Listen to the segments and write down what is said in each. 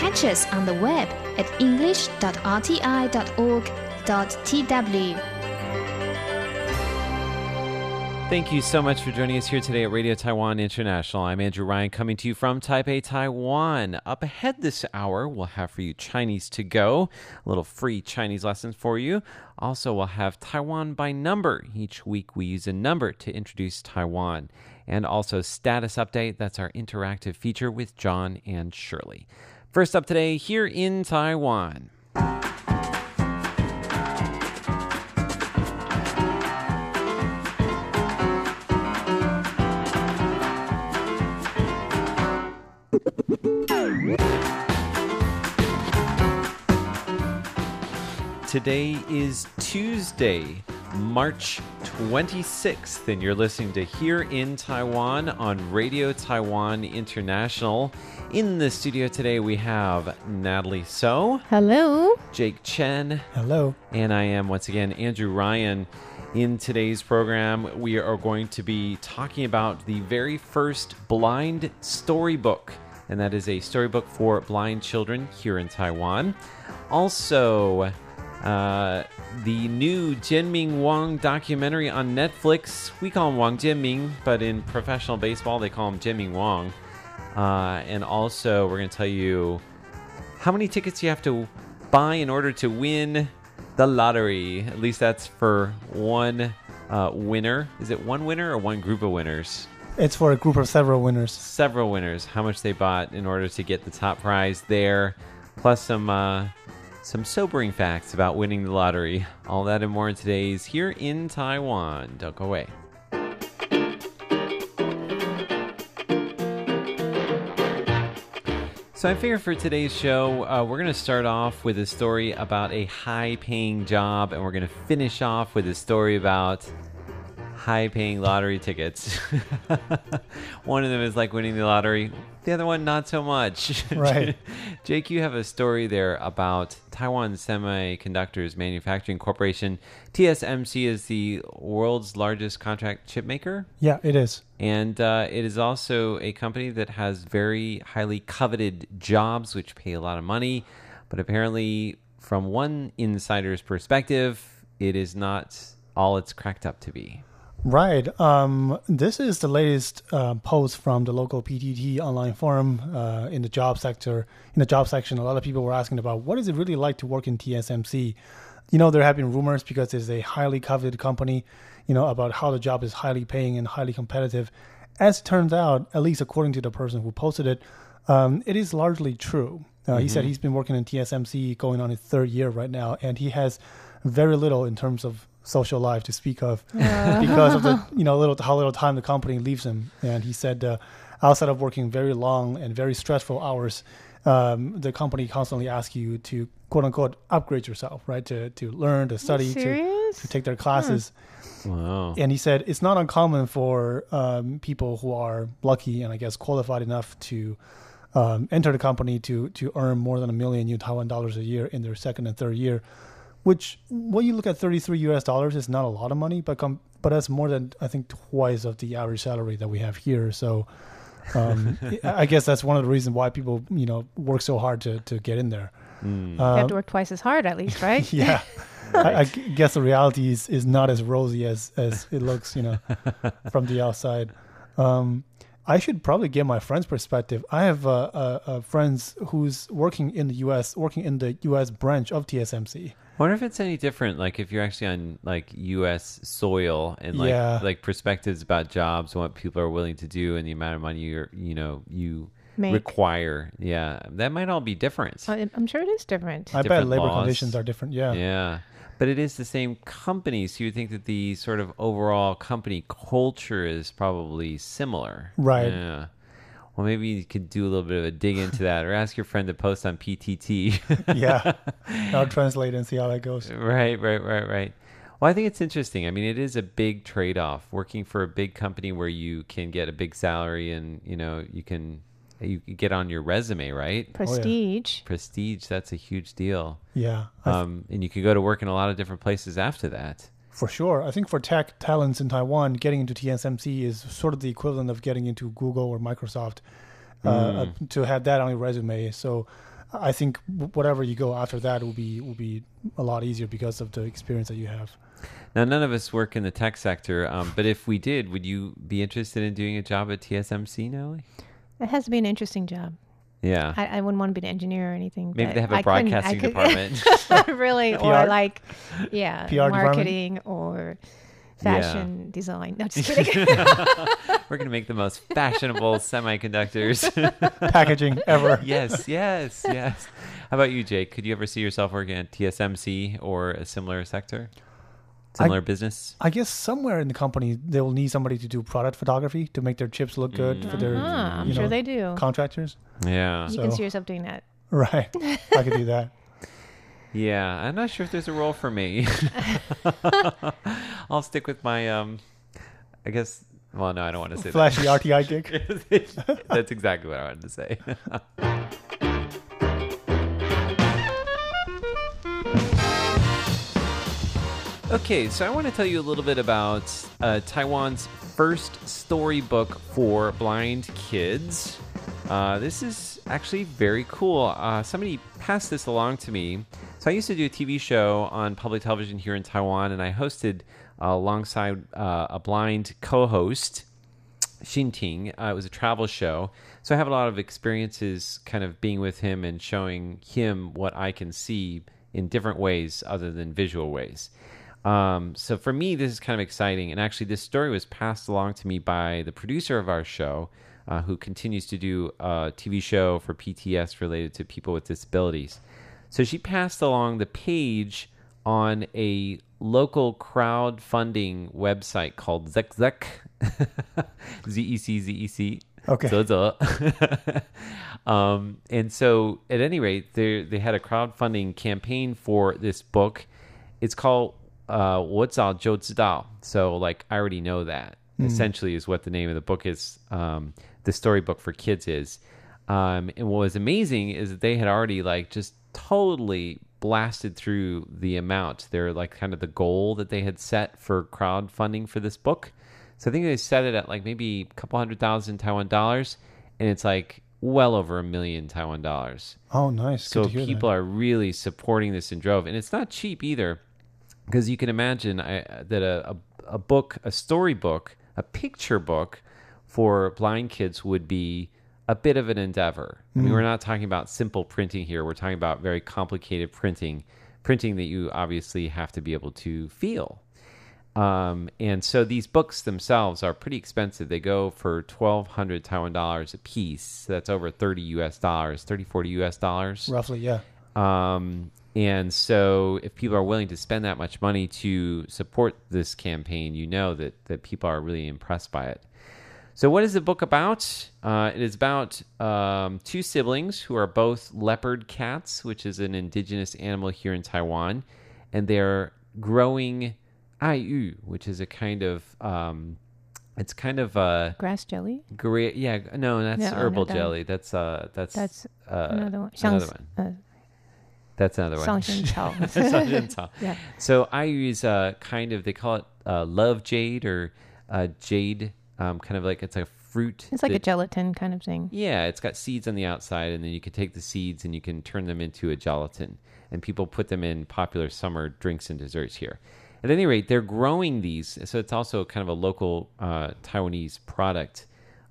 Catch us on the web at english.rti.org.tw. Thank you so much for joining us here today at Radio Taiwan International. I'm Andrew Ryan coming to you from Taipei, Taiwan. Up ahead this hour, we'll have for you Chinese to go, a little free Chinese lessons for you. Also, we'll have Taiwan by number. Each week, we use a number to introduce Taiwan. And also, status update. That's our interactive feature with John and Shirley. First up today, here in Taiwan. Today is Tuesday, March 26th, and you're listening to Here in Taiwan on Radio Taiwan International. In the studio today, we have Natalie So, Hello. Jake Chen, Hello. and I am once again Andrew Ryan. In today's program, we are going to be talking about the very first blind storybook, and that is a storybook for blind children here in Taiwan. Also, uh, the new Chien-Ming Wang documentary on Netflix. We call him Wang Chien-ming, but in professional baseball, they call him Chien-Ming Wang. Uh, and also, we're going to tell you how many tickets you have to buy in order to win the lottery. At least that's for one uh, winner. Is it one winner or one group of winners? It's for a group of several winners. Several winners. How much they bought in order to get the top prize there, plus some uh, some sobering facts about winning the lottery. All that and more in today's Here in Taiwan. Don't go away. So I figure for today's show, uh, we're going to start off with a story about a high-paying job, and we're going to finish off with a story about high-paying lottery tickets. one of them is like winning the lottery; the other one not so much. Right. Jake, you have a story there about Taiwan Semiconductors Manufacturing Corporation. TSMC is the world's largest contract chip maker. Yeah, it is. And uh, it is also a company that has very highly coveted jobs, which pay a lot of money. But apparently, from one insider's perspective, it is not all it's cracked up to be. Right. Um, this is the latest uh, post from the local PTT online forum uh, in the job sector. In the job section, a lot of people were asking about what is it really like to work in TSMC. You know, there have been rumors because it's a highly coveted company. You know about how the job is highly paying and highly competitive. As it turns out, at least according to the person who posted it, um, it is largely true. Uh, He said he's been working in TSMC going on his third year right now, and he has very little in terms of social life to speak of because of the you know little how little time the company leaves him. And he said uh, outside of working very long and very stressful hours, um, the company constantly asks you to quote unquote upgrade yourself, right? To to learn, to study, to, to take their classes. Wow. And he said it's not uncommon for um, people who are lucky and I guess qualified enough to um, enter the company to to earn more than a million new Taiwan dollars a year in their second and third year, which when you look at 33 US dollars is not a lot of money, but com- but that's more than I think twice of the average salary that we have here. So um, I guess that's one of the reasons why people you know work so hard to to get in there. Mm. you have to work twice as hard, at least, right? Yeah. I guess the reality is, is not as rosy as, as it looks, you know, from the outside. Um, I should probably get my friend's perspective. I have uh, uh, uh, friends who's working in the U.S., working in the U.S. branch of TSMC. Wonder if it's any different, like if you're actually on like U.S. soil and like Yeah. like perspectives about jobs and what people are willing to do and the amount of money you're you know you Make. require. Yeah, that might all be different. Uh, I'm sure it is different. I bet labor laws. conditions are different. Yeah. Yeah. But it is the same company, so you would think that the sort of overall company culture is probably similar. Right. Yeah. Well, maybe you could do a little bit of a dig into that or ask your friend to post on PTT. yeah. I'll translate and see how that goes. right, right, right, right. Well, I think it's interesting. I mean, it is a big trade off working for a big company where you can get a big salary and, you know, you can you get on your resume, right? Prestige. Prestige, that's a huge deal. Yeah. I Um, and you can go to work in a lot of different places after that. For sure. I think for tech talents in Taiwan, getting into TSMC is sort of the equivalent of getting into Google or Microsoft uh, uh, to have that on your resume. So I think whatever you go after that will be will be a lot easier because of the experience that you have. Now, none of us work in the tech sector, um, but if we did, would you be interested in doing a job at TSMC, Natalie? It has to be an interesting job. Yeah. I, I wouldn't want to be an engineer or anything. Maybe they have a I broadcasting could- department. really, PR? or like, yeah, PR department? marketing or fashion design. No, just kidding. We're going to make the most fashionable semiconductors. Packaging ever. yes, yes, yes. How about you, Jake? Could you ever see yourself working at TSMC or a similar sector? Similar business? I guess somewhere in the company they will need somebody to do product photography to make their chips look good for their Ah, I'm you sure know, they do. contractors. Yeah. you can see yourself doing that. Right. I could do that. Yeah, I'm not sure if there's a role for me. I'll stick with my um I guess well no, I don't want to say Flashy RTI gig. That's exactly what I wanted to say. Okay, so I want to tell you a little bit about uh, Taiwan's first storybook for blind kids. Uh, this is actually very cool. Uh, somebody passed this along to me. So I used to do a TV show on public television here in Taiwan, and I hosted uh, alongside uh, a blind co-host, Xinting. Uh, it was a travel show. So I have a lot of experiences kind of being with him and showing him what I can see in different ways other than visual ways. Um, so for me, this is kind of exciting. And actually, this story was passed along to me by the producer of our show, uh, who continues to do a TV show for PTS related to people with disabilities. So she passed along the page on a local crowdfunding website called Zeczec, Z E C Z E C. Okay. Zeze. um, and so, at any rate, they they had a crowdfunding campaign for this book. It's called uh, 我早就知道. So, like, I already know that. Essentially, is what the name of the book is. Um, the storybook for kids is. Um, and what was amazing is that they had already like just totally blasted through the amount. They're like kind of the goal that they had set for crowdfunding for this book. So I think they set it at like maybe a couple hundred thousand Taiwan dollars, and it's like well over a million Taiwan dollars. Oh, nice. So Good to hear people that. are really supporting this in drove, and it's not cheap either, because you can imagine I, that a, a a book, a storybook, a picture book for blind kids would be a bit of an endeavor. I Mm. mean, we're not talking about simple printing here. We're talking about very complicated printing, printing that you obviously have to be able to feel. Um, and so these books themselves are pretty expensive. They go for 1200 Taiwan dollars a piece. So that's over 30 US dollars, 30, 40 US dollars. Roughly, yeah. Um, and so, if people are willing to spend that much money to support this campaign, you know that, that people are really impressed by it. So, what is the book about? Uh, it is about um, two siblings who are both leopard cats, which is an indigenous animal here in Taiwan, and they're growing aiyu, which is a kind of um, it's kind of a Grass jelly. great yeah no that's No, herbal jelly that's uh that's That's uh, another one. another one that's another Uh, one 上仙草. 上仙草. Yeah. So I use uh, kind of they call it uh, love jade or uh, jade, um, kind of like it's a fruit. It's like a that- gelatin kind of thing. yeah, it's got seeds on the outside, and then you can take the seeds and you can turn them into a gelatin. And people put them in popular summer drinks and desserts here. At any rate, they're growing these, so it's also kind of a local uh, Taiwanese product.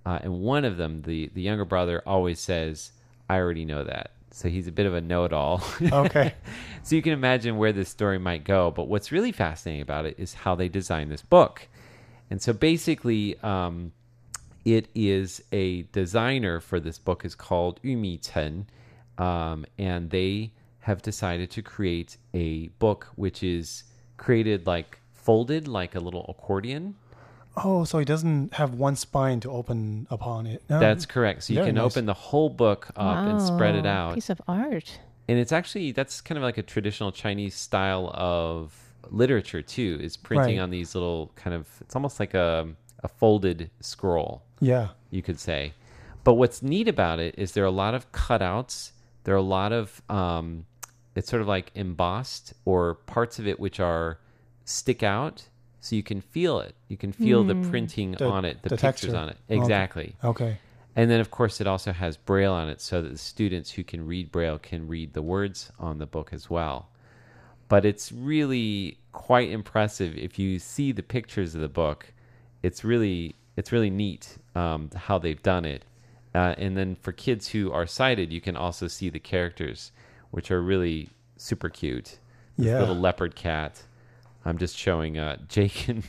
Uh, and one of them, the the younger brother, always says, "I already know that." So he's a bit of a know-it-all. Okay. so you can imagine where this story might go. But what's really fascinating about it is how they designed this book. And so basically, um, it is a designer for this book is called Yumi Chen, um, and they have decided to create a book which is created like folded like a little accordion. Oh, so he doesn't have one spine to open upon it. No. That's correct. So you very can nice. open the whole book up and spread it Wow, out. Piece of art. and it's actually that's kind of like a traditional Chinese style of literature too. Is printing Right. on these little kind of it's almost like a a folded scroll, yeah. you could say. But what's neat about it is there are a lot of cutouts. There are a lot of um, it's sort of like embossed or parts of it which are stick out, so you can feel it. You can feel the printing The- on it, the, the pictures texture. on it. Okay. Exactly. Okay. And then, of course, it also has Braille on it so that the students who can read Braille can read the words on the book as well. But it's really quite impressive if you see the pictures of the book. It's really it's really neat um, how they've done it. Uh, and then for kids who are sighted, you can also see the characters, which are really super cute. This Yeah. little leopard cat. I'm just showing uh, Jake and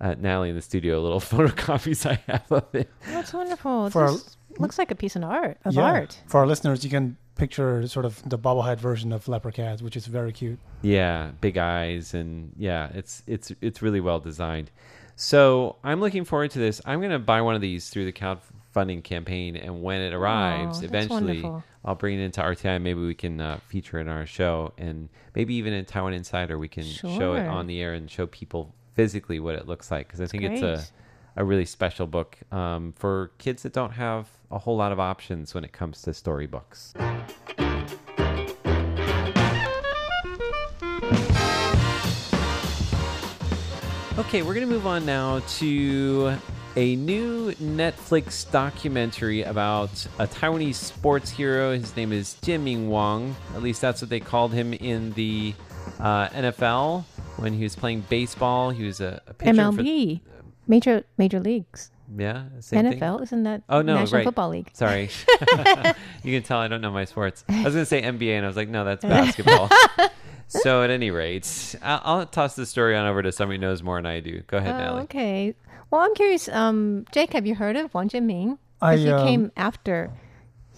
uh, Natalie in the studio a little photocopies I have of it. That's wonderful. For our- this looks like a piece of art. Of yeah. art. For our listeners, you can picture sort of the bobblehead version of Leopard Cat, which is very cute. Yeah, big eyes and yeah, it's it's it's really well designed. So I'm looking forward to this. I'm going to buy one of these through the crowdfunding campaign, and when it arrives, that's eventually, wonderful. I'll bring it into RTI. Maybe we can uh, feature it in our show, and maybe even in Taiwan Insider, we can show it on the air and show people physically what it looks like because I think it's a a really special book um, for kids that don't have a whole lot of options when it comes to storybooks. Okay, we're going to move on now to a new Netflix documentary about a Taiwanese sports hero. His name is Chien-Ming Wang. At least that's what they called him in the uh, NFL when he was playing baseball. He was a, a pitcher for MLB, major major leagues, yeah, same thing. NFL. Isn't that Oh, no, National right. Football League? Sorry. you can tell I don't know my sports. I was going to say NBA, and I was like, no, that's basketball. so, at any rate, I'll, I'll toss the story on over to somebody who knows more than I do. Go ahead, Oh, Natalie. okay. Well, I'm curious. Um, Jake, have you heard of Wang Chien-ming? I, Because he um, came after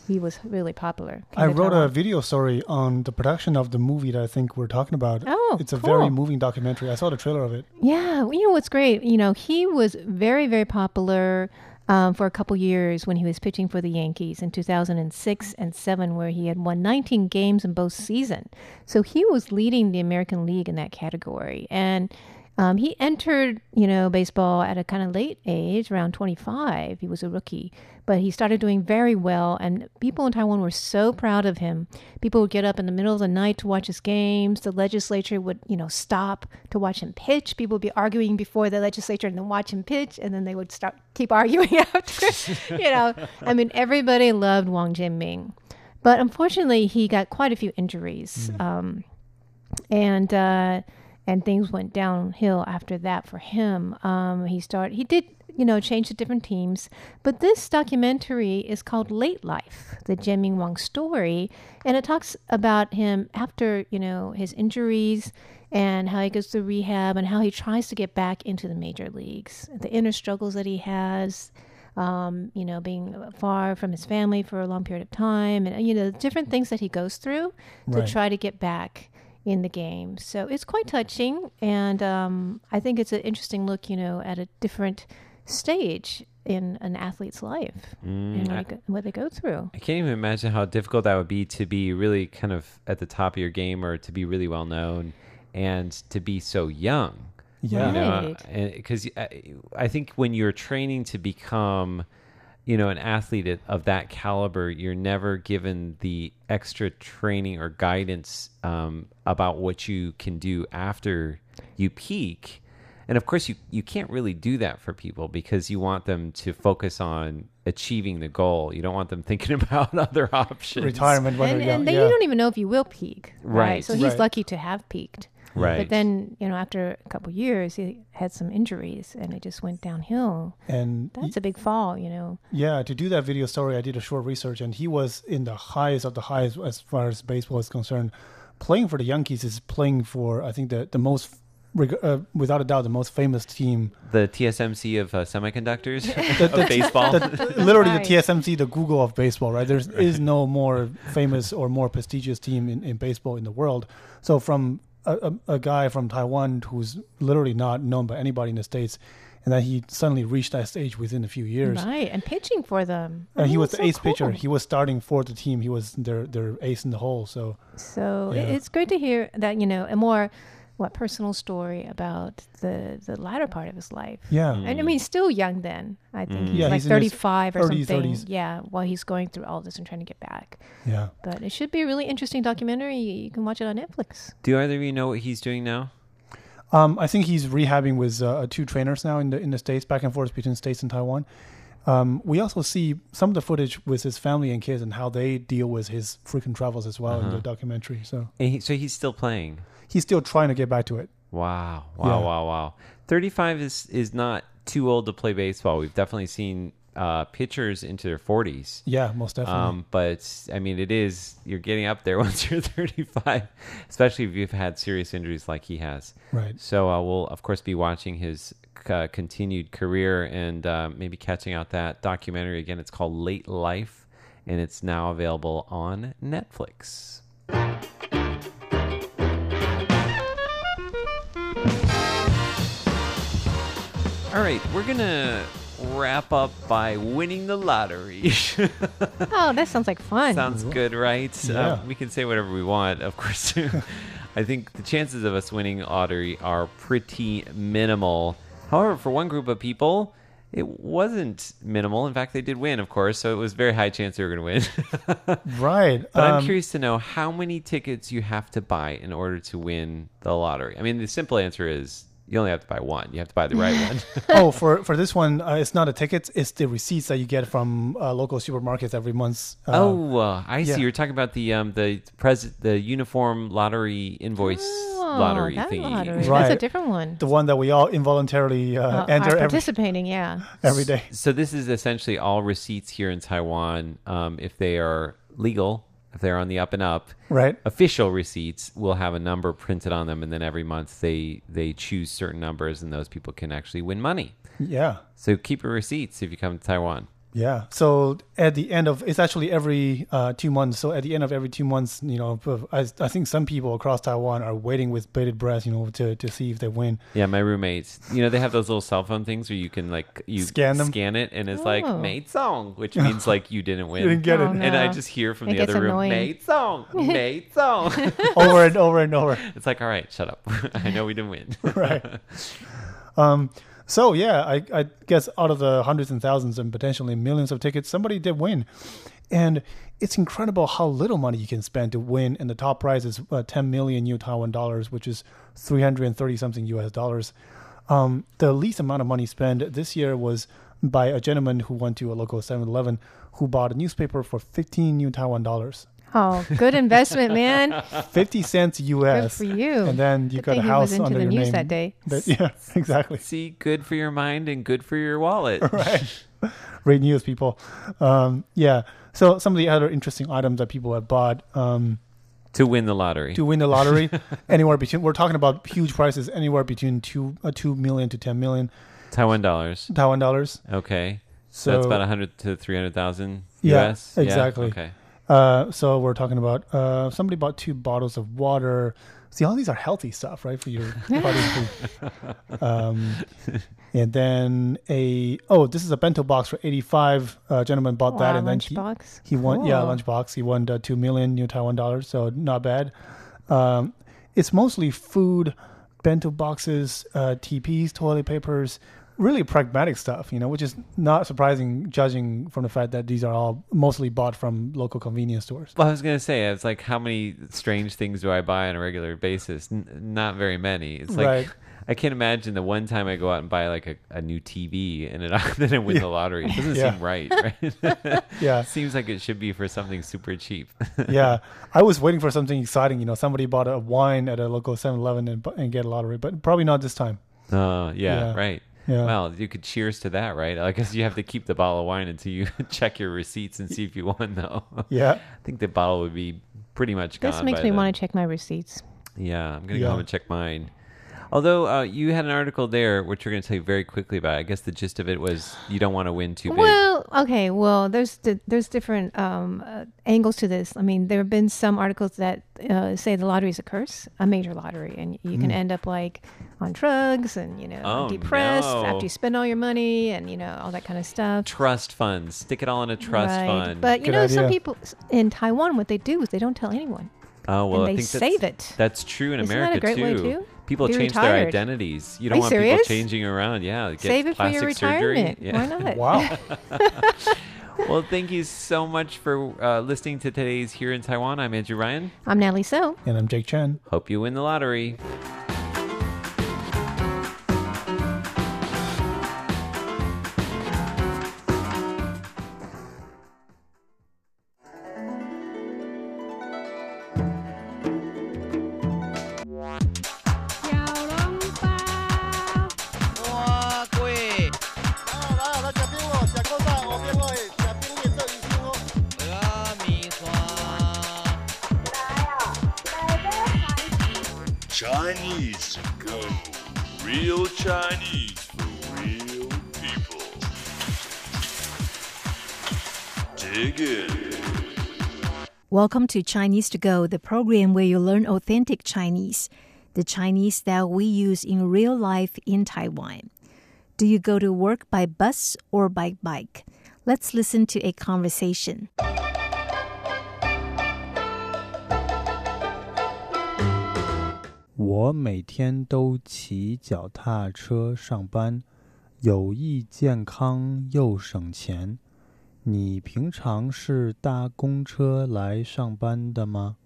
he was really popular. I wrote a video story on the production of the movie that I think we're talking about. Oh, it's a cool. very moving documentary. I saw the trailer of it. Yeah, you know what's great? You know, he was very, very popular um, for a couple years when he was pitching for the Yankees in 2006 and 7, where he had won 19 games in both seasons. So he was leading the American League in that category. And um, he entered, you know, baseball at a kind of late age, around 25. He was a rookie, but he started doing very well, and people in Taiwan were so proud of him. People would get up in the middle of the night to watch his games. The legislature would, you know, stop to watch him pitch. People would be arguing before the legislature and then watch him pitch, and then they would start keep arguing after. you know, I mean, everybody loved Wang Chien-ming, but unfortunately, he got quite a few injuries. Um, and uh, and things went downhill after that for him. Um, he started. He did. You know, change to different teams. But this documentary is called Late Life, the Chien-Ming Wang story. And it talks about him after, you know, his injuries and how he goes through rehab and how he tries to get back into the major leagues, the inner struggles that he has, um, you know, being far from his family for a long period of time, and you know, different things that he goes through to try to get back in the game. So it's quite touching, and um, I think it's an interesting look, you know, at a different stage in an athlete's life and what, I- they go, what they go through. I can't even imagine how difficult that would be to be really kind of at the top of your game or to be really well known and to be so young. Yeah. You know, Right. because I, I think when you're training to become, you know, an athlete of that caliber, you're never given the extra training or guidance um, about what you can do after you peak. And of course, you, you can't really do that for people because you want them to focus on achieving the goal. You don't want them thinking about other options. Retirement when And, they're young. and then yeah. you don't even know if you will peak, right? Right. So he's Right. lucky to have peaked. Right. But then, you know, after a couple years, he had some injuries and it just went downhill. and That's a big fall, you know. Yeah, to do that video story, I did a short research, and he was in the highest of the highest as far as baseball is concerned. Playing for the Yankees is playing for, I think, the the most, uh, without a doubt, the most famous team. the TSMC of uh, semiconductors The- the- of baseball. the- literally, Right. the TSMC, the Google of baseball, right? There is no more famous or more prestigious team in, in baseball in the world. So, from a, a, a guy from Taiwan who's literally not known by anybody in the states, and then he suddenly reached that stage within a few years. Right. And pitching for them. And I he oh, was the so ace pitcher. He was starting for the team. He was their their ace in the hole. So So Yeah. it's great to hear that, you know, a more what personal story about the the latter part of his life. yeah, Mm. And I mean, he's still young then. I think Mm. he's Yeah, like he's 35 or early something. 30s. Yeah, while he's going through all this and trying to get back. yeah. But it should be a really interesting documentary. You can watch it on Netflix. Do either of you know what he's doing now? Um, I think he's rehabbing with uh, two trainers now in the in the states, back and forth between states and Taiwan. Um, we also see some of the footage with his family and kids and how they deal with his frequent travels as well in the documentary. So And he, so he's still playing. He's still trying to get back to it. Wow. Wow, Yeah. wow, wow. 35 is is not too old to play baseball. We've definitely seen uh, pitchers into their 40s. Yeah, most definitely. Um, but I mean, it is you're getting up there once you're 35, especially if you've had serious injuries like he has. Right. So uh, we'll of course be watching his uh, continued career and uh, maybe catching out that documentary again. It's called Late Life, and it's now available on Netflix. All right, we're gonna wrap up by winning the lottery. Oh, that sounds like fun. Sounds good, right? Yeah. Uh, we can say whatever we want, of course. I think the chances of us winning lottery are pretty minimal. However, for one group of people, it wasn't minimal. In fact, they did win, of course, so it was very high chance they were going to win. right. but I'm Um, curious to know how many tickets you have to buy in order to win the lottery. I mean, the simple answer is you only have to buy one. You have to buy the right one. oh, for for this one, uh, it's not a ticket. it's the receipts that you get from uh, local supermarkets every month. Uh, oh, uh, I see. yeah. You're talking about the um the pres the uniform lottery invoice Oh, lottery that thingy. lottery. That's a different one. the one that we all involuntarily uh, Uh, enter are every, participating, yeah. every day. So this is essentially all receipts here in Taiwan. Um, if they are legal, if they're on the up and up, Right. official receipts will have a number printed on them, and then every month they they choose certain numbers, and those people can actually win money. Yeah. So keep your receipts if you come to Taiwan. Yeah. So at the end of it's actually every uh, two months. So at the end of every two months, you know, I, I think some people across Taiwan are waiting with bated breath, you know, to, to see if they win. Yeah, my roommates. You know, they have those little cell phone things where you can like you Scan them? scan it, and it's like Oh. made song, which means like you didn't win. You didn't get Oh, it no. And I just hear from It the gets other room, annoying. made song, made song. over and over and over. it's like, all right, shut up. I know we didn't win. right. Um, so yeah, I, I guess out of the hundreds and thousands and potentially millions of tickets, somebody did win, and it's incredible how little money you can spend to win. And the top prize is uh, 10 million new Taiwan dollars, which is 330 something U.S. dollars. Um, the least amount of money spent this year was by a gentleman who went to a local 7-Eleven who bought a newspaper for 15 new Taiwan dollars, Oh, good investment, man. 50 cents U.S. Good for you. And then you Good got a thing he house was into under the your news name. that day. That- yeah, exactly. See, good for your mind and good for your wallet. right. Great news, people. Um, yeah. So some of the other interesting items that people have bought um, to win the lottery. to win the lottery, anywhere between we're talking about huge prices, anywhere between two uh, two million to ten million Taiwan dollars. Taiwan dollars. Okay. So So that's about 100 to 300,000 Yeah, US. exactly. Okay. Uh, so we're talking about uh, somebody bought two bottles of water. See, all these are healthy stuff, right? For your body food. Um, and then a oh, this is a bento box for eighty five. Uh, gentleman bought that, Wow, and then he, lunchbox. He won, yeah, Cool. lunchbox. He won uh, two million new Taiwan dollars, so not bad. Um, it's mostly food, bento boxes, uh, TPs, toilet papers, really pragmatic stuff, you know, which is not surprising, judging from the fact that these are all mostly bought from local convenience stores. Well, I was gonna say, it's like how many strange things do I buy on a regular basis? N- not very many. It's like Right. I can't imagine the one time I go out and buy like a, a new TV and it, then I win Yeah. the lottery. It doesn't Yeah. seem right, right? Yeah, Seems like it should be for something super cheap. yeah. I was waiting for something exciting, you know, somebody bought a wine at a local 7-Eleven and, bu- and get a lottery, but probably not this time. Oh, yeah, Yeah. right. Yeah. Well, you could cheers to that, right? I guess you have to keep the bottle of wine until you check your receipts and see if you won, though. Yeah, I think the bottle would be pretty much gone. This makes by me then. want to check my receipts. Yeah, I'm gonna Yeah. go home and check mine. Although uh, you had an article there, which we're gonna tell you very quickly about. I guess the gist of it was you don't want to win too big. Well, okay. Well, there's di- there's different um, uh, angles to this. I mean, there have been some articles that uh, say the lottery is a curse, a major lottery, and you can end up like on drugs and you know Oh, depressed no. after you spend all your money and you know all that kind of stuff. trust funds, stick it all in a trust right. fund. But you Good know, some people in Taiwan, what they do is they don't tell anyone, oh well, and I they think that's, save it. That's true in Isn't that a America great too. way, too? People Be change their identities. You don't you want serious? people changing around. Yeah, get Save it for your plastic surgery. retirement. Yeah. Why not? wow. well, thank you so much for uh, listening to today's Here in Taiwan. I'm Andrew Ryan. I'm Natalie So. and I'm Jake Chen. Hope you win the lottery. Chinese to go. Real Chinese for real people. Dig in. Welcome to Chinese to Go, the program where you learn authentic Chinese, the Chinese that we use in real life in Taiwan. Do you go to work by bus or by bike? Let's listen to a conversation. 我每天都骑脚踏车上班，有益健康又省钱。你平常是搭公车来上班的吗？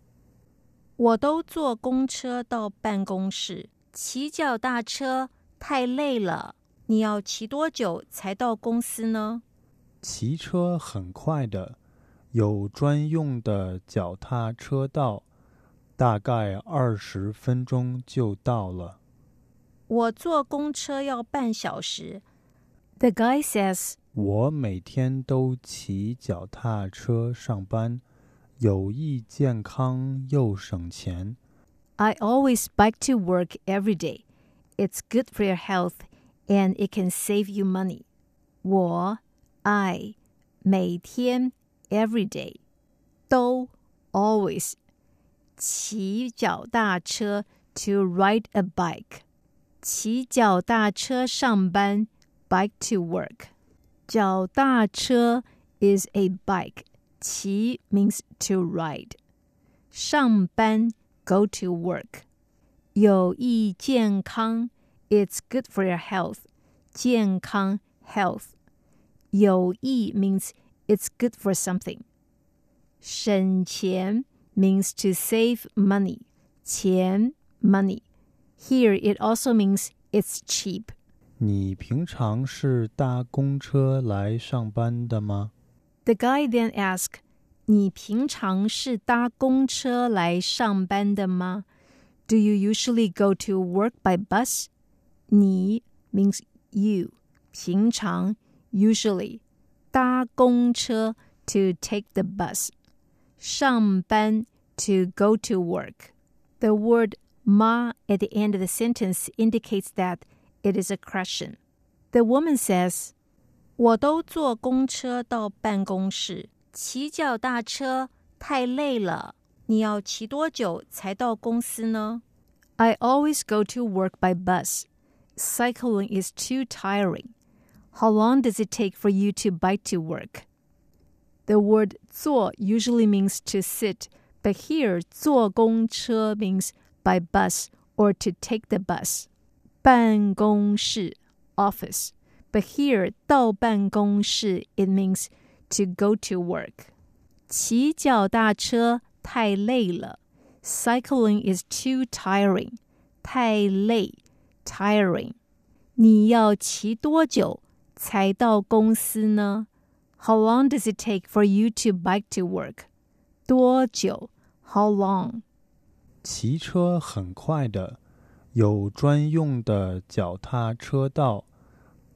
我都坐公车到办公室，骑脚踏车太累了。你要骑多久才到公司呢？骑车很快的，有专用的脚踏车道，大概二十分钟就到了。我坐公车要半小时。The guy says, 我每天都骑脚踏车上班，有益健康又省钱。 I always bike to work every day. It's good for your health and it can save you money. 我 I 每天 every day 都 always 骑脚踏车 to ride a bike 骑脚踏车上班 bike to work 脚踏车 is a bike 骑 means to ride 上班 go to work 有益健康 it's good for your health 健康 health 有益 means it's good for something 省钱 means to save money 钱 money here it also means it's cheap 你平常是搭公车来上班的吗？ The guy then asked, 你平常是搭公车来上班的吗? Do you usually go to work by bus? 你 means you. 平常 usually 搭公车 to take the bus. 上班 to go to work. The word ma at the end of the sentence indicates that it is a question. The woman says, 我都坐公车到办公室，骑脚踏车太累了。你要骑多久才到公司呢？I always go to work by bus. Cycling is too tiring. How long does it take for you to bike to work? The word 坐 usually means to sit, but here 坐公车 means by bus or to take the bus. 办公室 office. But here 到办公室 it means to go to work. 骑脚踏车太累了。Cycling is too tiring. 太累 tiring. 你要骑多久才到公司呢 ？How long does it take for you to bike to work? 多久 How long? 骑车很快的，有专用的脚踏车道，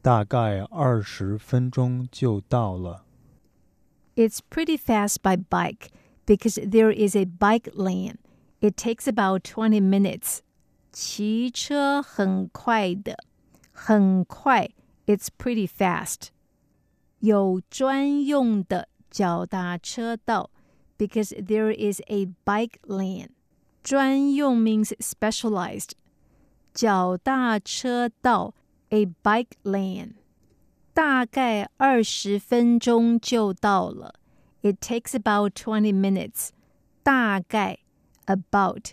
大概二十分钟就到了。 It's pretty fast by bike because there is a bike lane. It takes about 20 minutes. 骑车很快的，很快 It's pretty fast. 有专用的脚踏车道 because there is a bike lane. 专用 means specialized. 脚踏车道 a bike lane. 大概二十分钟就到了。It takes about twenty minutes. 大概 about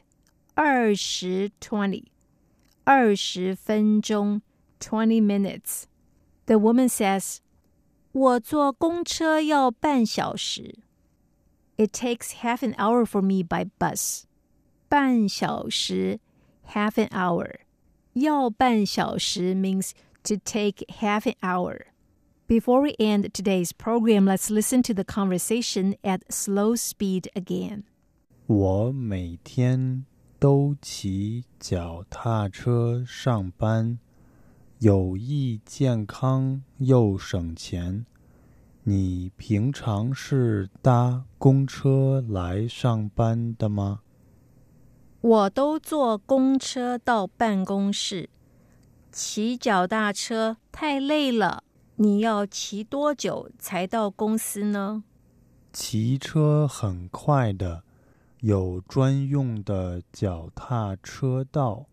二十 twenty 二十分钟 twenty minutes. The woman says, 我坐公车要半小时。It takes half an hour for me by bus. 半小时 half an hour. 要半小时 means to take half an hour. Before we end today's program, let's listen to the conversation at slow speed again. 我每天都骑脚踏车上班， 有益健康又省钱。你平常是搭公车来上班的吗？我都坐公车到办公室，骑脚踏车太累了。你要骑多久才到公司呢？骑车很快的，有专用的脚踏车道，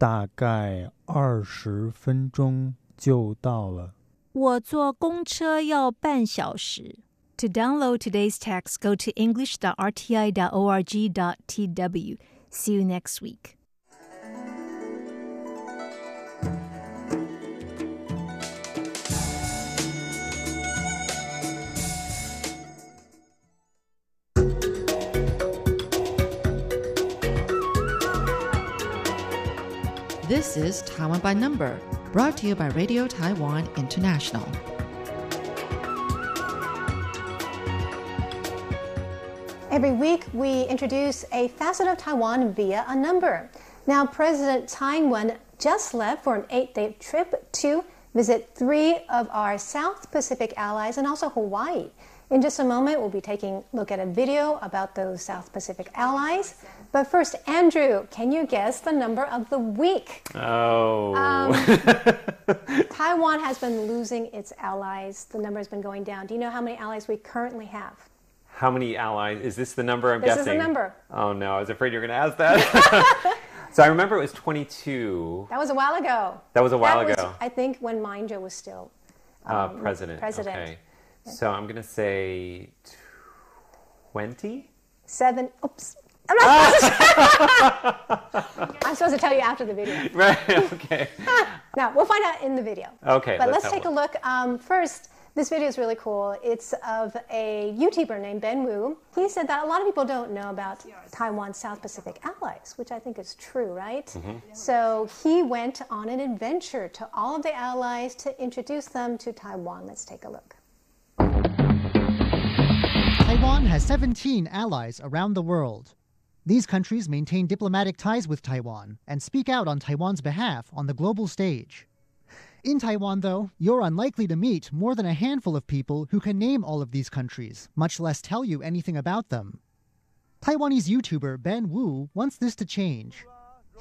大概二十分钟就到了。我坐公车要半小时。To download today's text, go to english.rti.org.tw. See you next week. This is Taiwan by Number, brought to you by Radio Taiwan International. Every week, we introduce a facet of Taiwan via a number. Now, President Tsai Ing-wen just left for an eight-day trip to visit three of our South Pacific allies and also Hawaii. In just a moment, we'll be taking a look at a video about those South Pacific allies. But first, Andrew, can you guess the number of the week? Oh. Taiwan has been losing its allies. The number has been going down. Do you know how many allies we currently have? How many allies? Is this the number I'm This is the number. Oh no, I was afraid you were going to ask that. so I remember it was 22. That was a while ago. That was a while That was, ago. I think when Ma Ying-jeou was still Uh, um, president. president. Okay. So I'm going to say 20? seven. Oops. I'm not supposed to. I'm supposed to tell you after the video. Right. Okay. Now we'll find out in the video. Okay, But let's let's, take a look. Um, first, this video is really cool. It's of a YouTuber named Ben Wu. He said that a lot of people don't know about Taiwan's South Pacific allies, which I think is true, right? Mm-hmm. So he went on an adventure to all of the allies to introduce them to Taiwan. Let's take a look. Taiwan has 17 allies around the world. These countries maintain diplomatic ties with Taiwan and speak out on Taiwan's behalf on the global stage. In Taiwan, though, you're unlikely to meet more than a handful of people who can name all of these countries, much less tell you anything about them. Taiwanese YouTuber Ben Wu wants this to change.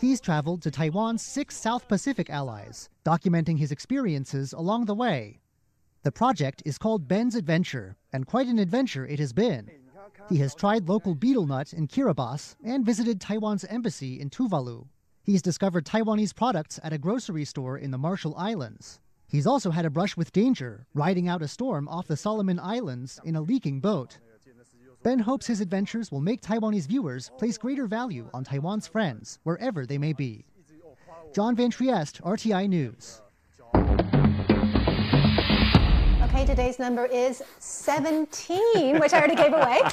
He's traveled to Taiwan's six South Pacific allies, documenting his experiences along the way. The project is called Ben's Adventure, and quite an adventure it has been. He has tried local betel nut in Kiribati and visited Taiwan's embassy in Tuvalu. He's discovered Taiwanese products at a grocery store in the Marshall Islands. He's also had a brush with danger, riding out a storm off the Solomon Islands in a leaking boat. Ben hopes his adventures will make Taiwanese viewers place greater value on Taiwan's friends, wherever they may be. John Van Trieste, RTI News. Okay, today's number is 17, which I already gave away.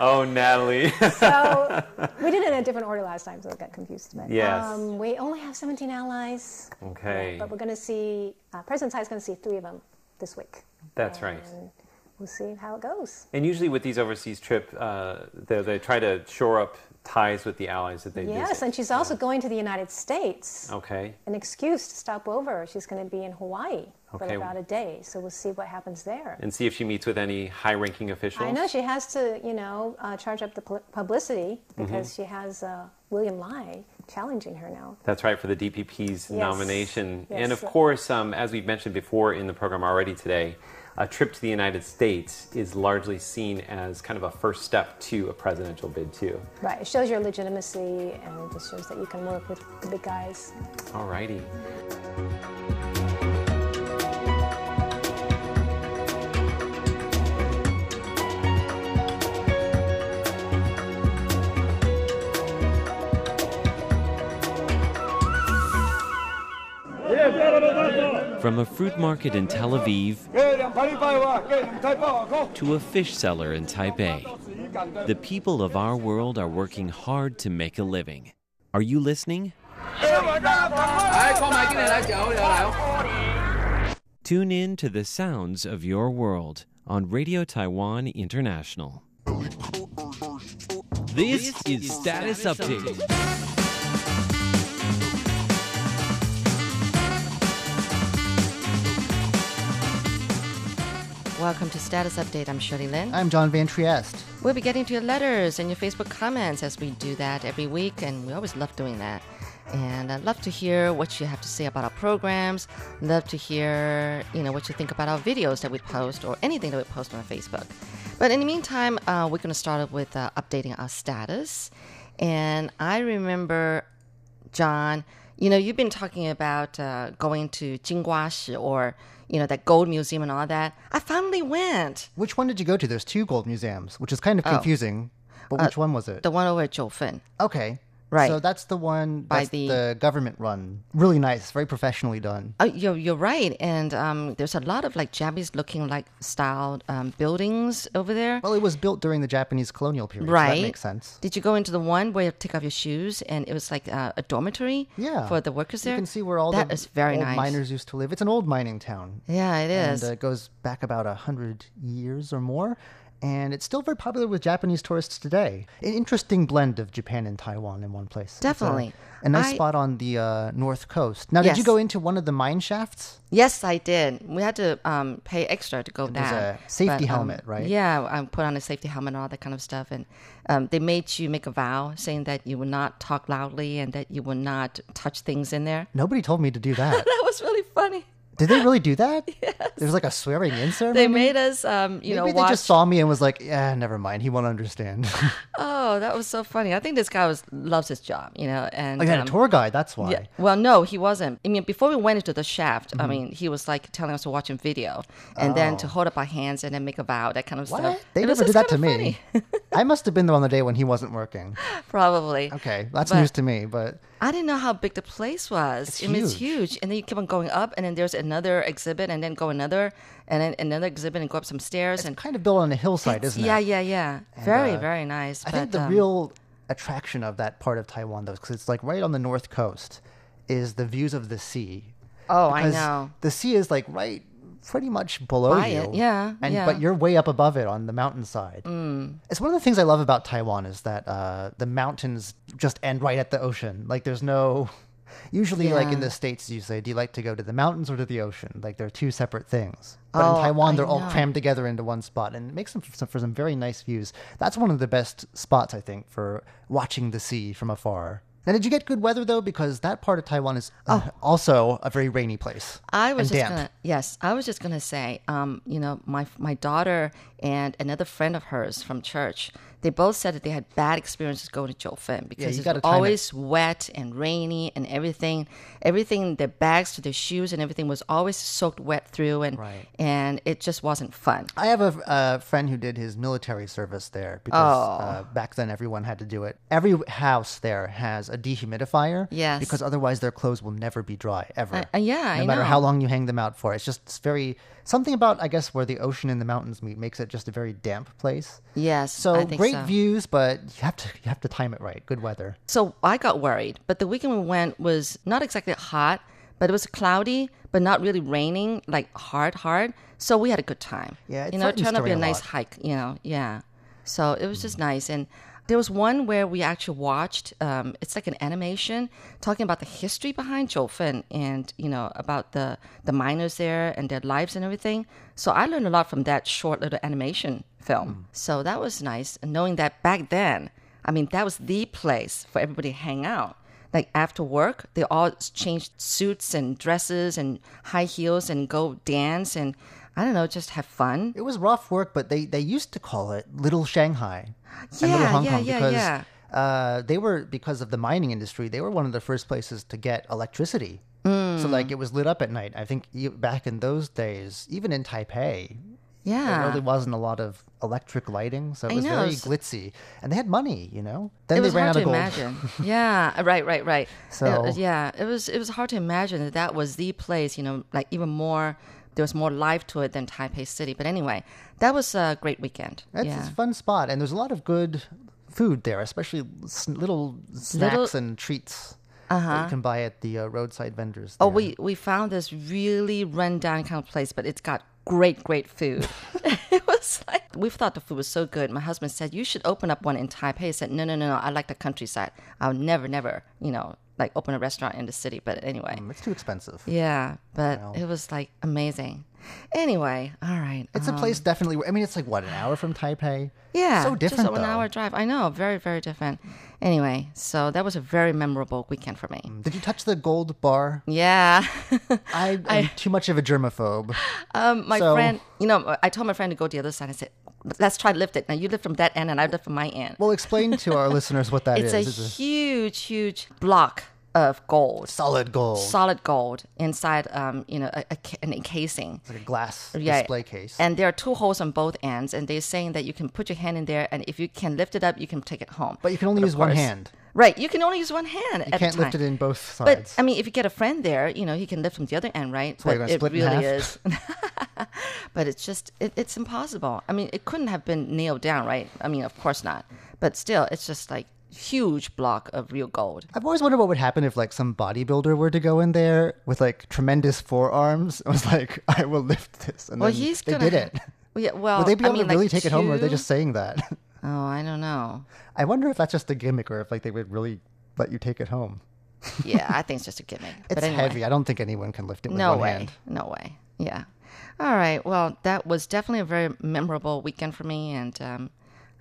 Oh, Natalie. so we did it in a different order last time, so I got confused. But, Yes. Um, we only have 17 allies. Okay. But we're going to see, uh, President Tsai is going to see three of them this week. That's right. We'll see how it goes. And usually with these overseas trips, uh, they, they try to shore up ties with the allies that they Yes, visit. and she's also going to the United States. Okay. An excuse to stop over. She's going to be in Hawaii for about a day, so we'll see what happens there. And see if she meets with any high-ranking officials. I know she has to, you know, uh, charge up the pu- publicity Mm-hmm. because she has uh, William Lai challenging her now. That's right for the DPP's nomination, Yes. and of course, um, as we've mentioned before in the program already today, a trip to the United States is largely seen as kind of a first step to a presidential bid too. Right, it shows your legitimacy and it just shows that you can work with the big guys. Alrighty. From a fruit market in Tel Aviv to a fish seller in Taipei, the people of our world are working hard to make a living. Are you listening? Tune in to the sounds of your world on Radio Taiwan International. This is Status Update. Welcome to Status Update. I'm Shirley Lin. I'm John Van Trieste. We'll be getting to your letters and your Facebook comments as we do that every week, and we always love doing that. And I'd love to hear what you have to say about our programs. Love to hear, you know, what you think about our videos that we post or anything that we post on Facebook. But in the meantime, uh, we're going to start with uh, updating our status. And I remember, John, you know, you've been talking about uh, going to Jinguashi or, you know, that gold museum and all that. I finally went. Which one did you go to? There's two gold museums, which is kind of Oh. confusing. But Uh, which one was it? The one over at Jiufen. Okay. Right. So that's the one By that's the- the, government run. Really nice, very professionally done. Oh, you're, you're right. And um, there's a lot of like Japanese looking like styled um, buildings over there. Well, it was built during the Japanese colonial period. so Right. that makes sense. Did you go into the one where you take off your shoes and it was like uh, a dormitory Yeah. for the workers there? You can see where all That the is very nice. miners used to live. It's an old mining town. Yeah, it is. And uh, it goes back about a hundred years or more. And it's still very popular with Japanese tourists today. An interesting blend of Japan and Taiwan in one place. It's a- Definitely. A, nice I- spot on the uh, north coast. Now, did you go into one of the mine shafts? Yes, I did. We had to um, pay extra to go down. a safety But, um, helmet, right? Yeah, I put on a safety helmet and all that kind of stuff. And um, they made you make a vow saying that you will not talk loudly and that you will not touch things in there. Nobody told me to do that. That was really funny. Did they really do that? yes. There's like a swearing in ceremony. They made us, um, you Maybe know, they watch. just saw me and was like, "Yeah, never mind. He won't understand." Oh, that was so funny. I think this guy was loves his job, you know. And oh, had um, a tour guide. That's why. Yeah. Well, no, he wasn't. I mean, before we went into the shaft, I Mhm. mean, he was like telling us to watch a video and then to Oh. hold up our hands and then make a vow, that kind of What? stuff. They It never did that to me. I must have been there on the day when he wasn't working. Probably. Okay, that's But news to me. But I didn't know how big the place was. It's I mean, it's huge. huge. And then you keep on going up, and then there's another exhibit, and then go another, and then another exhibit, and go up some stairs. and kind of built on a hillside, isn't yeah, it? yeah, yeah. And, Very, uh, very nice. I think the um, real attraction of that part of Taiwan, though, because it's like right on the north coast, is the views of the sea. Oh, I know. The sea is like right, pretty much below you. it, yeah, and yeah. but you're way up above it on the mountainside. Mm. It's one of the things I love about Taiwan is that uh, the mountains just end right at the ocean. Like there's no. Usually, like in the states, you say, "Do you like to go to the mountains or to the ocean?" Like they're two separate things. But Oh, in Taiwan, they're all know. crammed together into one spot, and it makes them for some, for some very nice views. That's one of the best spots, I think, for watching the sea from afar. Now, did you get good weather though? Because that part of Taiwan is uh, also a very rainy place. Oh. I was just damp. gonna yes, I was just gonna say, um, you know, my my daughter and another friend of hers from church, they both said that they had bad experiences going to Jiufen because you it's it. always wet and rainy and everything, everything, their bags to their shoes and everything was always soaked wet through, and Right. and it just wasn't fun. I have a, a friend who did his military service there because Oh. uh, back then everyone had to do it. Every house there has a dehumidifier. Yes. Because otherwise their clothes will never be dry ever. Uh, uh, yeah, No I matter know. how long you hang them out for, it's just it's very something about I guess where the ocean and the mountains meet makes it just a very damp place. Yes, So I think great so. views, but you have to you have to time it right. Good weather. So I got worried, but the weekend we went was not exactly hot, but it was cloudy, but not really raining, like hard, hard. So we had a good time. Yeah, it you know, it turned out to be a a nice lot. hike. You know, yeah. So it was just nice, and there was one where we actually watched. Um, it's like an animation talking about the history behind Jiufen and you know about the the miners there and their lives and everything. So I learned a lot from that short little animation film. Hmm. So that was nice, and knowing that back then. I mean, that was the place for everybody to hang out. Like after work, they all changed suits and dresses and high heels and go dance and I don't know, just have fun. It was rough work, but they, they used to call it Little Shanghai and Little Hong yeah, Kong yeah, because yeah. Uh, they were because of the mining industry. They were one of the first places to get electricity. Mm. So like it was lit up at night. I think back in those days, even in Taipei, Yeah. there really wasn't a lot of electric lighting, so it I was know, very it's- glitzy, and they had money. You know, then it they was ran hard out to of gold. imagine. yeah, right, right, right. So- It- yeah, it was it was hard to imagine that that was the place. You know, like even more. There was more life to it than Taipei City. But anyway, that was a great weekend. It's, yeah. a fun spot, and there's a lot of good food there, especially little snacks Little- and treats Uh-huh. that you can buy at the uh, roadside vendors. Oh, we we found this really rundown kind of place, but it's got great, great food. it was like we thought the food was so good. My husband said you should open up one in Taipei. I said no, no, no, no. I like the countryside. I'll never, never, you know, like open a restaurant in the city. But anyway, Mm, it's too expensive. yeah, but it was like amazing. Anyway, all right. It's a um, place definitely. I mean, it's like what an hour from Taipei. Yeah, so different. Just an hour drive. I know, very, very different. Anyway, so that was a very memorable weekend for me. Did you touch the gold bar? Yeah. I am too much of a germaphobe. Um, my So- friend, you know, I told my friend to go to the other side. I said, let's try to lift it. Now you lift from that end and I lift from my end. Well, explain to our listeners what that it's is. a huge, huge block of gold. solid gold. Solid gold inside, um, you know, a, a an encasing. It's like a glass Yeah. display case. And there are two holes on both ends, and they're saying that you can put your hand in there, and if you can lift it up, you can take it home. but you can only of use one hand. Right, you can only use one hand. You at can't a lift it in both sides. But. I mean, if you get a friend there, you know, he can lift from the other end, right? why but it really is. but it's just, it, it's impossible. I mean, it couldn't have been nailed down, right? I mean, of course not. But still, it's just like huge block of real gold. I've always wondered what would happen if like some bodybuilder were to go in there with like tremendous forearms. I was like, I will lift this, and well, then he's they gonna, did it. Well, yeah, well, Would they be I able mean, to really like take it home, or are they just saying that? Oh, I don't know. I wonder if that's just a gimmick, or if like they would really let you take it home. Yeah, I think it's just a gimmick. It's but anyway. heavy. I don't think anyone can lift it with no one way. hand. No way. Yeah. All right. Well, that was definitely a very memorable weekend for me, and um,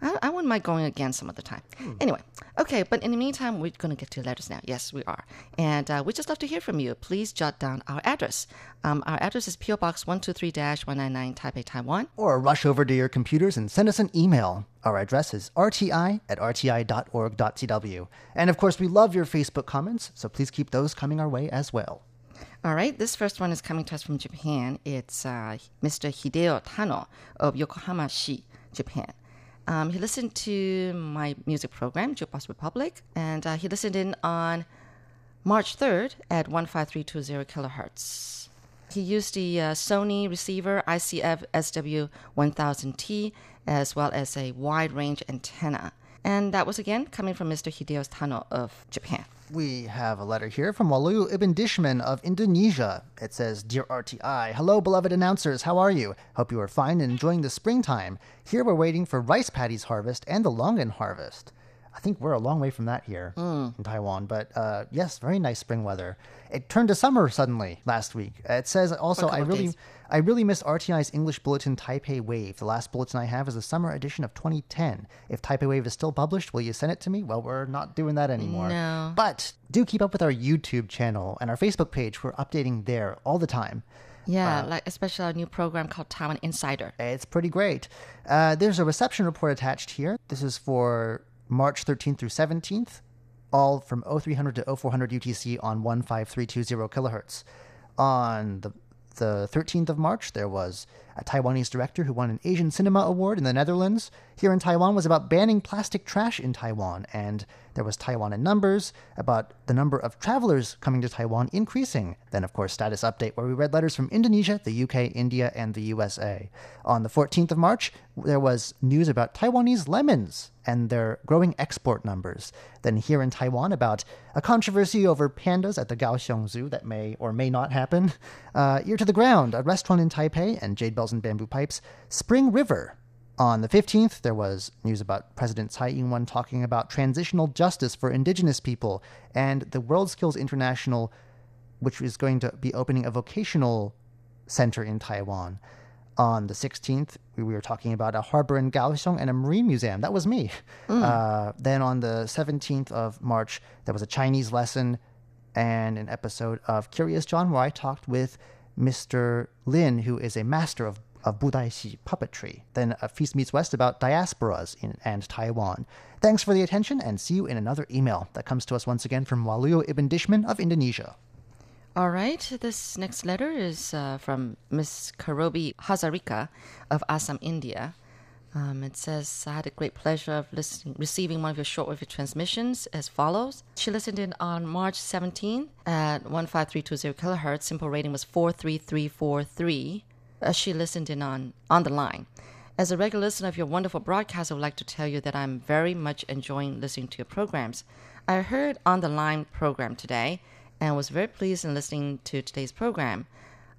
I, I wouldn't mind going again some other time. Anyway, okay. But in the meantime, we're going to get to letters now. Yes, we are, and uh, we just love to hear from you. Please jot down our address. Um, our address is PO Box one two three one nine nine Taipei, Taiwan. Or rush over to your computers and send us an email. Our address is rti at rti.org.tw. And of course, we love your Facebook comments, so please keep those coming our way as well. All right, this first one is coming to us from Japan. It's uh, Mr. Hideo Tano of Yokohama-shi, Japan. Um, he listened to my music program, Jukebox Republic, and uh, he listened in on March 3rd at 15320 kilohertz. He used the uh, Sony receiver ICF SW1000T as well as a wide range antenna. And that was again coming from Mr. Hideo Tano of Japan. We have a letter here from Walu Ibn Dishman of Indonesia. It says, Dear RTI, hello, beloved announcers. How are you? Hope you are fine and enjoying the springtime. Here we're waiting for rice paddies harvest and the longan harvest. I think we're a long way from that here in Taiwan, but uh, yes, very nice spring weather. It turned to summer suddenly last week. It says also, I really, days. I really miss RTI's English Bulletin Taipei Wave. The last bulletin I have is the summer edition of 2010. If Taipei Wave is still published, will you send it to me? Well, we're not doing that anymore. No. But do keep up with our YouTube channel and our Facebook page. We're updating there all the time. Yeah, like especially our new program called Taiwan Insider. It's pretty great. Uh, there's a reception report attached here. This is for March 13th through 17th, all from 0300 to 0400 UTC on 15320 kilohertz. On the the 13th of March, there was a Taiwanese director who won an Asian Cinema Award in the Netherlands. Here in Taiwan was about banning plastic trash in Taiwan, and there was Taiwan in numbers about the number of travelers coming to Taiwan increasing. Then, of course, status update where we read letters from Indonesia, the UK, India, and the USA. On the 14th of March, there was news about Taiwanese lemons and their growing export numbers. Then here in Taiwan about a controversy over pandas at the Kaohsiung Zoo that may or may not happen. Uh, ear to the ground, a restaurant in Taipei, and Jade Bells and Bamboo Pipes. Spring River. On the 15th, there was news about President Tsai Ing-wen talking about transitional justice for indigenous people and the World Skills International, which is going to be opening a vocational center in Taiwan. On the 16th, we were talking about a harbor in Kaohsiung and a marine museum. That was me. Uh, then on the 17th of March, there was a Chinese lesson and an episode of Curious John where I talked with Mr. Lin, who is a master of, of Budaixi puppetry. Then a Feast Meets West about diasporas in and Taiwan. Thanks for the attention and see you in another email that comes to us once again from Waluyo Ibn Dishman of Indonesia. All right, this next letter is uh, from Miss Karobi Hazarika of Assam, India. Um, it says, I had a great pleasure of listening, receiving one of your shortwave transmissions as follows. She listened in on March 17th at 15320 kilohertz. SINPO rating was 43343. Uh, she listened in on, on the line. As a regular listener of your wonderful broadcast, I would like to tell you that I'm very much enjoying listening to your programs. I heard on the line program today and was very pleased in listening to today's program.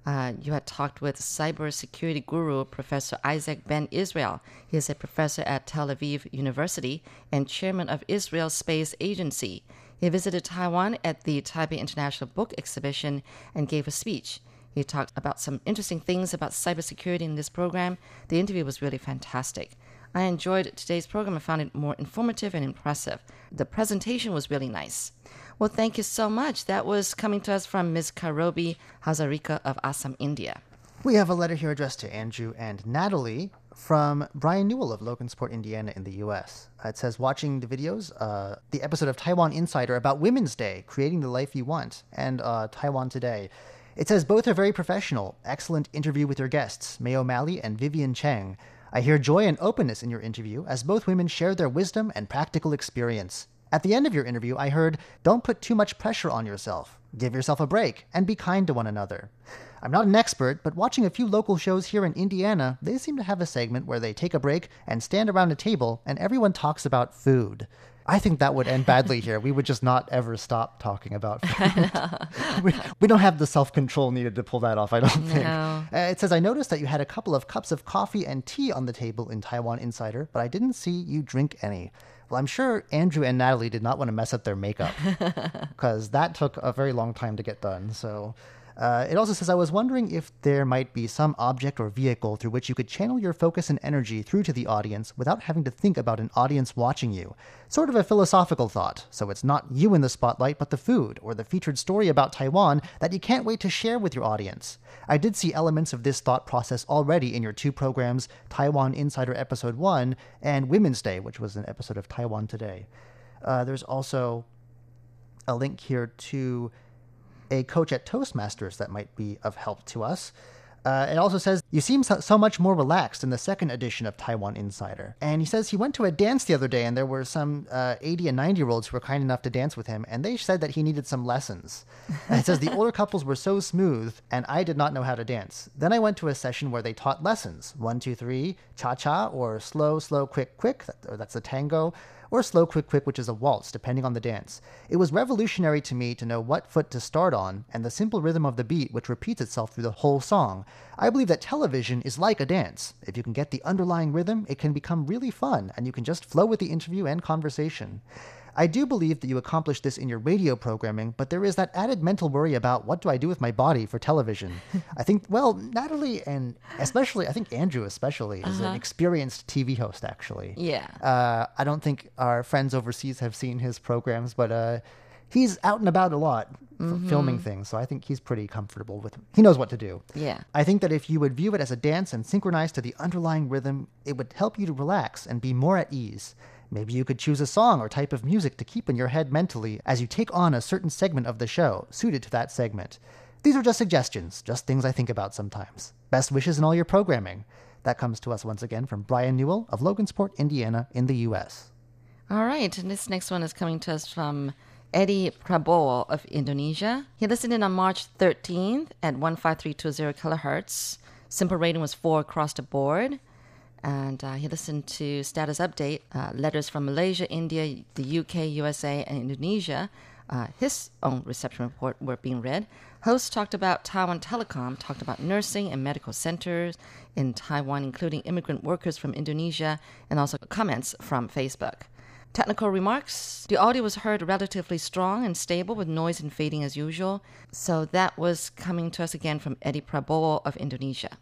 Uh, you had talked with cybersecurity guru Professor Isaac Ben Israel. He is a professor at Tel Aviv University and chairman of Israel Space Agency. He visited Taiwan at the Taipei International Book Exhibition and gave a speech. He talked about some interesting things about cybersecurity in this program. The interview was really fantastic. I enjoyed today's program and found it more informative and impressive. The presentation was really nice. Well, thank you so much. That was coming to us from Ms. Karobi Hazarika of Assam, India. We have a letter here addressed to Andrew and Natalie from Brian Newell of Logansport, Indiana, in the U.S. Uh, it says, watching the videos, uh, the episode of Taiwan Insider about Women's Day, creating the life you want, and uh, Taiwan Today. It says both are very professional. Excellent interview with your guests, May O'Malley and Vivian Cheng. I hear joy and openness in your interview as both women share their wisdom and practical experience. At the end of your interview, I heard, don't put too much pressure on yourself. Give yourself a break and be kind to one another. I'm not an expert, but watching a few local shows here in Indiana, they seem to have a segment where they take a break and stand around a table and everyone talks about food. I think that would end badly here. We would just not ever stop talking about food. we, we, don't have the self control needed to pull that off, I don't think. No. Uh, it says, I noticed that you had a couple of cups of coffee and tea on the table in Taiwan Insider, but I didn't see you drink any. Well, I'm sure Andrew and Natalie did not want to mess up their makeup because that took a very long time to get done. So uh, it also says, I was wondering if there might be some object or vehicle through which you could channel your focus and energy through to the audience without having to think about an audience watching you. Sort of a philosophical thought. So it's not you in the spotlight, but the food or the featured story about Taiwan that you can't wait to share with your audience. I did see elements of this thought process already in your two programs, Taiwan Insider Episode 1 and Women's Day, which was an episode of Taiwan Today. Uh, there's also a link here to a coach at Toastmasters that might be of help to us. Uh, it also says, You seem so, so, much more relaxed in the second edition of Taiwan Insider. And he says he went to a dance the other day, and there were some uh, 80 and 90 year olds who were kind enough to dance with him, and they said that he needed some lessons. And it says, The older couples were so smooth, and I did not know how to dance. Then I went to a session where they taught lessons one, two, three, cha cha, or slow, slow, quick, quick, or that's a tango or slow quick quick, which is a waltz, depending on the dance. It was revolutionary to me to know what foot to start on and the simple rhythm of the beat, which repeats itself through the whole song. I believe that television is like a dance. If you can get the underlying rhythm, it can become really fun, and you can just flow with the interview and conversation. I do believe that you accomplish this in your radio programming, but there is that added mental worry about what do I do with my body for television. I think, well, Natalie and especially, I think Andrew especially is uh-huh. an experienced TV host, actually. Yeah. Uh, I don't think our friends overseas have seen his programs, but uh, he's out and about a lot mm-hmm. filming things, so I think he's pretty comfortable with. He knows what to do. Yeah. I think that if you would view it as a dance and synchronize to the underlying rhythm, it would help you to relax and be more at ease. Maybe you could choose a song or type of music to keep in your head mentally as you take on a certain segment of the show suited to that segment. These are just suggestions, just things I think about sometimes. Best wishes in all your programming. That comes to us once again from Brian Newell of Logansport, Indiana, in the U.S. All right, and this next one is coming to us from Eddie Prabowo of Indonesia. He listened in on March 13th at 15320 kilohertz. SINPO rating was 4 across the board and uh, he listened to status update uh, letters from Malaysia, India, the UK, USA, and Indonesia. Uh, his own reception report were being read. Host talked about Taiwan Telecom, talked about nursing and medical centers in Taiwan, including immigrant workers from Indonesia, and also comments from Facebook. Technical remarks. The audio was heard relatively strong and stable with noise and fading as usual. So that was coming to us again from Eddie Prabowo of Indonesia.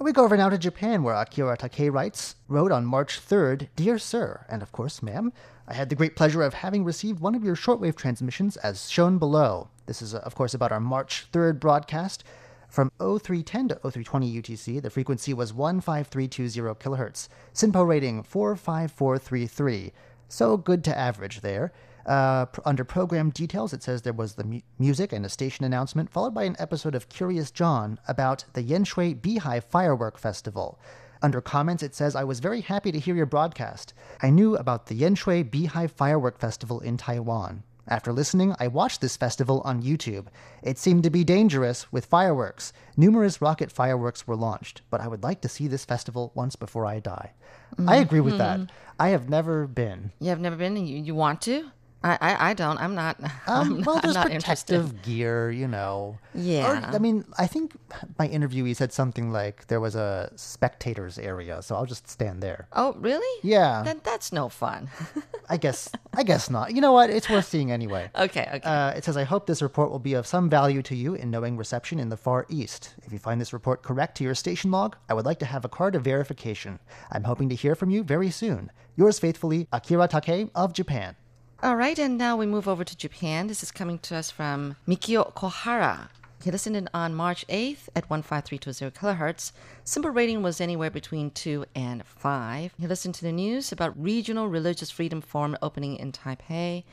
We go over now to Japan, where Akira Takei writes, wrote on March 3rd, Dear Sir, and of course, ma'am, I had the great pleasure of having received one of your shortwave transmissions as shown below. This is, uh, of course, about our March 3rd broadcast. From 0310 to 0320 UTC, the frequency was 15320 kHz. SINPO rating 45433. So good to average there. Uh, under program details, it says there was the mu- music and a station announcement, followed by an episode of Curious John about the Yanshui Beehive Firework Festival. Under comments, it says, I was very happy to hear your broadcast. I knew about the Yanshui Beehive Firework Festival in Taiwan. After listening, I watched this festival on YouTube. It seemed to be dangerous with fireworks. Numerous rocket fireworks were launched, but I would like to see this festival once before I die. Mm-hmm. I agree with that. Mm-hmm. I have never been. You have never been, and you, you want to? I, I, I don't. I'm not. Um, I'm well, not, there's not protective interested. gear, you know. Yeah. Or, I mean, I think my interviewee said something like there was a spectators area, so I'll just stand there. Oh, really? Yeah. Then that's no fun. I guess I guess not. You know what? It's worth seeing anyway. Okay, okay. Uh, it says, I hope this report will be of some value to you in knowing reception in the Far East. If you find this report correct to your station log, I would like to have a card of verification. I'm hoping to hear from you very soon. Yours faithfully, Akira Take of Japan. All right, and now we move over to Japan. This is coming to us from Mikio Kohara. He listened in on March 8th at 15320 kilohertz. SINPO rating was anywhere between 2 and 5. He listened to the news about Regional Religious Freedom Forum opening in Taipei.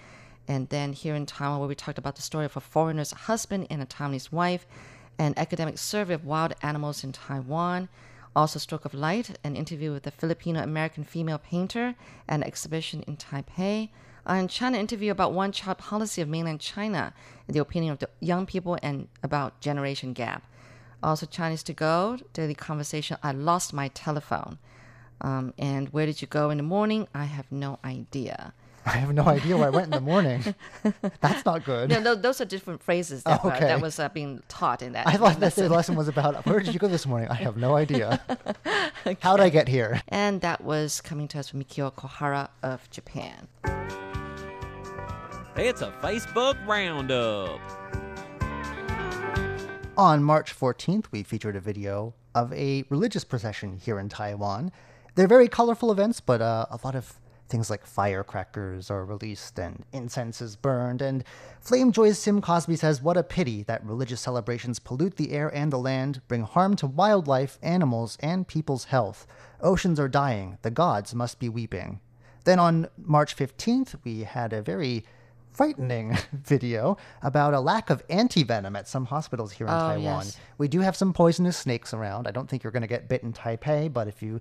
And then here in Taiwan, where we talked about the story of a foreigner's husband and a Taiwanese wife, an academic survey of wild animals in Taiwan. Also, Stroke of Light, an interview with a Filipino American female painter, an exhibition in Taipei. On China interview about one child policy of mainland China, the opinion of the young people, and about generation gap. Also, Chinese to go, daily conversation. I lost my telephone. Um, and where did you go in the morning? I have no idea. I have no idea where I went in the morning. That's not good. No, no, those are different phrases that, Oh, were, okay. that was uh, being taught in that. I thought that the lesson. lesson was about where did you go this morning? I have no idea. How did I get here? And that was coming to us from Mikio Kohara of Japan. It's a Facebook roundup. On March 14th, we featured a video of a religious procession here in Taiwan. They're very colorful events, but uh, a lot of things like firecrackers are released and incense is burned. And Flamejoy's Sim Cosby says, What a pity that religious celebrations pollute the air and the land, bring harm to wildlife, animals, and people's health. Oceans are dying. The gods must be weeping. Then on March 15th, we had a very frightening video about a lack of antivenom at some hospitals here in Oh, Taiwan. yes. We do have some poisonous snakes around. I don't think you're going to get bit in Taipei, but if you,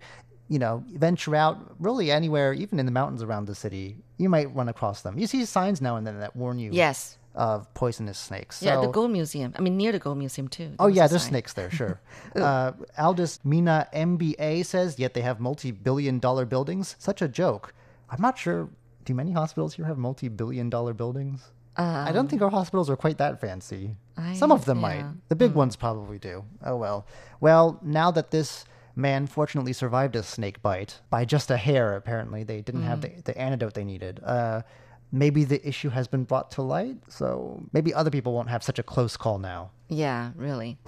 you know, venture out really anywhere, even in the mountains around the city, you might run across them. You see signs now and then that warn you Yes. of poisonous snakes. yeah, the Gold Museum. I mean, near the Gold Museum, too. Oh There yeah, there's sign. snakes there, sure. uh, Aldous Mina MBA says, yet they have multi-billion-dollar buildings. Such a joke. I'm not sure. Do many hospitals here have multi-billion-dollar buildings? I don't think um, our hospitals are quite that fancy. I- Some of them yeah. might. The big hmm. ones probably do. Oh well. Well, now that this man fortunately survived a snake bite by just a hair, apparently they didn't have hmm. the, the antidote they needed. Uh, maybe the issue has been brought to light, so maybe other people won't have such a close call now. Yeah, really.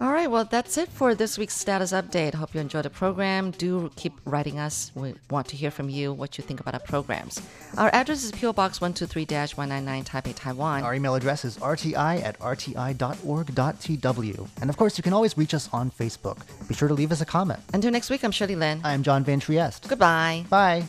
All right, well, that's it for this week's status update. Hope you enjoyed the program. Do keep writing us. We want to hear from you what you think about our programs. Our address is PO Box 123 199 Taipei, Taiwan. Our email address is rti at rti.org.tw. And of course, you can always reach us on Facebook. Be sure to leave us a comment. Until next week, I'm Shirley Lin. I'm John Van Trieste. Goodbye. Bye.